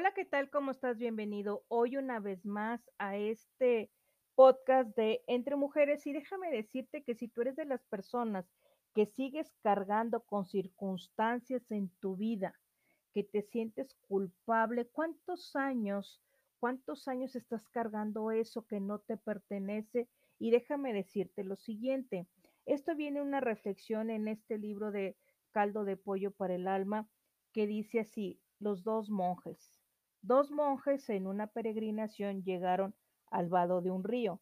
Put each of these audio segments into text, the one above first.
Hola, ¿qué tal? ¿Cómo estás? Bienvenido hoy una vez más a este podcast de Entre Mujeres y déjame decirte que si tú eres de las personas que sigues cargando con circunstancias en tu vida, que te sientes culpable, ¿cuántos años, cuántos años estás cargando eso que no te pertenece? Y déjame decirte lo siguiente, esto viene una reflexión en este libro de Caldo de Pollo para el Alma que dice así, los dos monjes. Dos monjes en una peregrinación llegaron al vado de un río.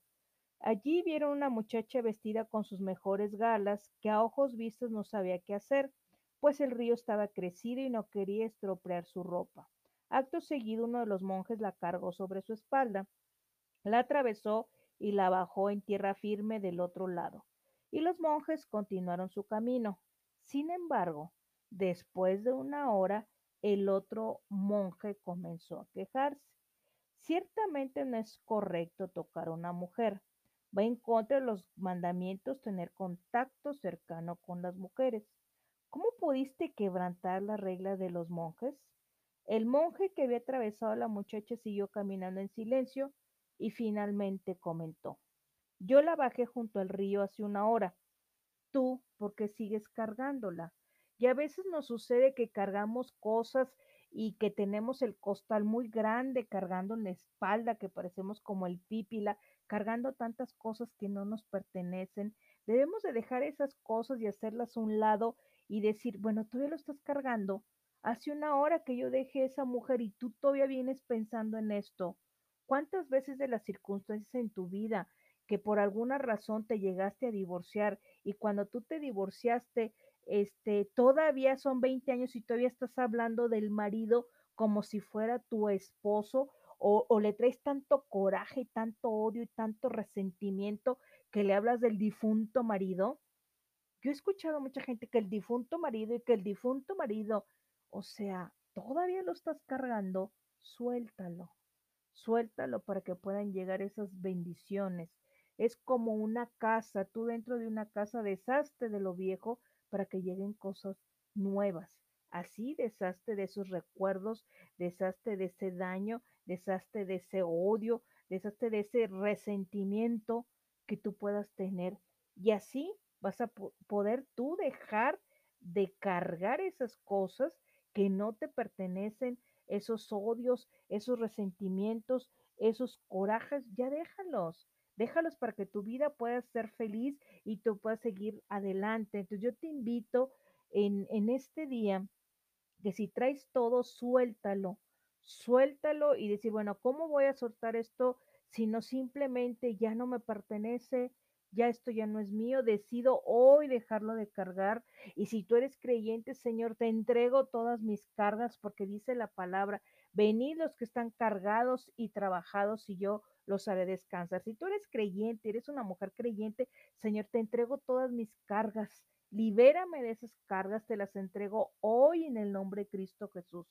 Allí vieron una muchacha vestida con sus mejores galas, que a ojos vistos no sabía qué hacer, pues el río estaba crecido y no quería estropear su ropa. Acto seguido uno de los monjes la cargó sobre su espalda, la atravesó y la bajó en tierra firme del otro lado, y los monjes continuaron su camino. Sin embargo, después de una hora, el otro monje comenzó a quejarse. Ciertamente no es correcto tocar a una mujer. Va en contra de los mandamientos tener contacto cercano con las mujeres. ¿Cómo pudiste quebrantar las reglas de los monjes? El monje que había atravesado a la muchacha siguió caminando en silencio y finalmente comentó. Yo la bajé junto al río hace una hora. Tú, ¿por qué sigues cargándola? Y a veces nos sucede que cargamos cosas y que tenemos el costal muy grande cargando en la espalda, que parecemos como el pípila, cargando tantas cosas que no nos pertenecen. Debemos de dejar esas cosas y hacerlas a un lado y decir, bueno, todavía lo estás cargando. Hace una hora que yo dejé esa mujer y tú todavía vienes pensando en esto. ¿Cuántas veces de las circunstancias en tu vida que por alguna razón te llegaste a divorciar y cuando tú te divorciaste este, todavía son 20 años y todavía estás hablando del marido como si fuera tu esposo o, le traes tanto coraje y tanto odio y tanto resentimiento que le hablas del difunto marido. Yo he escuchado a mucha gente que el difunto marido y que el difunto marido, o sea, todavía lo estás cargando, suéltalo, suéltalo para que puedan llegar esas bendiciones. Es como una casa, tú dentro de una casa deshazte de lo viejo para que lleguen cosas nuevas. Así deshazte de esos recuerdos, deshazte de ese daño, deshazte de ese odio, deshazte de ese resentimiento que tú puedas tener. Y así vas a poder tú dejar de cargar esas cosas que no te pertenecen, esos odios, esos resentimientos, esos corajes, ya déjalos déjalos para que tu vida pueda ser feliz y tú puedas seguir adelante. Entonces yo te invito en, en este día que si traes todo, suéltalo, suéltalo y decir, bueno, ¿cómo voy a soltar esto si no simplemente ya no me pertenece? Ya esto ya no es mío, decido hoy dejarlo de cargar. Y si tú eres creyente, Señor, te entrego todas mis cargas porque dice la palabra, venid los que están cargados y trabajados y yo los haré descansar. Si tú eres creyente, eres una mujer creyente, Señor, te entrego todas mis cargas. Libérame de esas cargas, te las entrego hoy en el nombre de Cristo Jesús.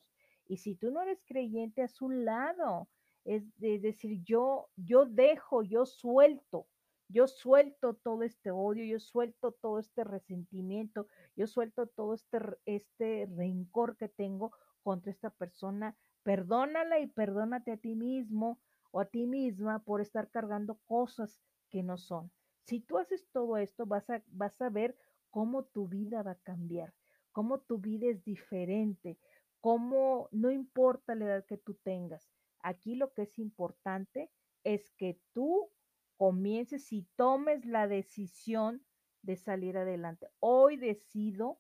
Y si tú no eres creyente, a su lado. Es, decir, yo, yo dejo, yo suelto, yo suelto todo este odio, yo suelto todo este resentimiento, yo suelto todo este, este rencor que tengo contra esta persona. Perdónala y perdónate a ti mismo o a ti misma por estar cargando cosas que no son. Si tú haces todo esto, vas a, vas a ver cómo tu vida va a cambiar, cómo tu vida es diferente, cómo no importa la edad que tú tengas. Aquí lo que es importante es que tú comiences y tomes la decisión de salir adelante. Hoy decido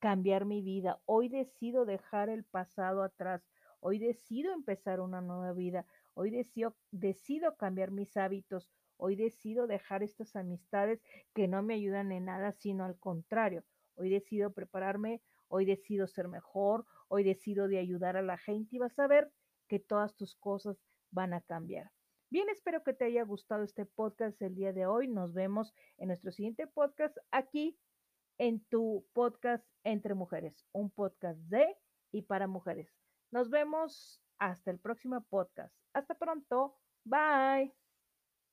cambiar mi vida, hoy decido dejar el pasado atrás, hoy decido empezar una nueva vida, Hoy decido, cambiar mis hábitos. Hoy decido dejar estas amistades que no me ayudan en nada, sino al contrario. Hoy decido prepararme, hoy decido ser mejor, hoy decido de ayudar a la gente y vas a ver que todas tus cosas van a cambiar. Bien, espero que te haya gustado este podcast el día de hoy. Nos vemos en nuestro siguiente podcast aquí en tu podcast Entre Mujeres, un podcast de y para mujeres. Nos vemos hasta el próximo podcast. Hasta pronto. Bye.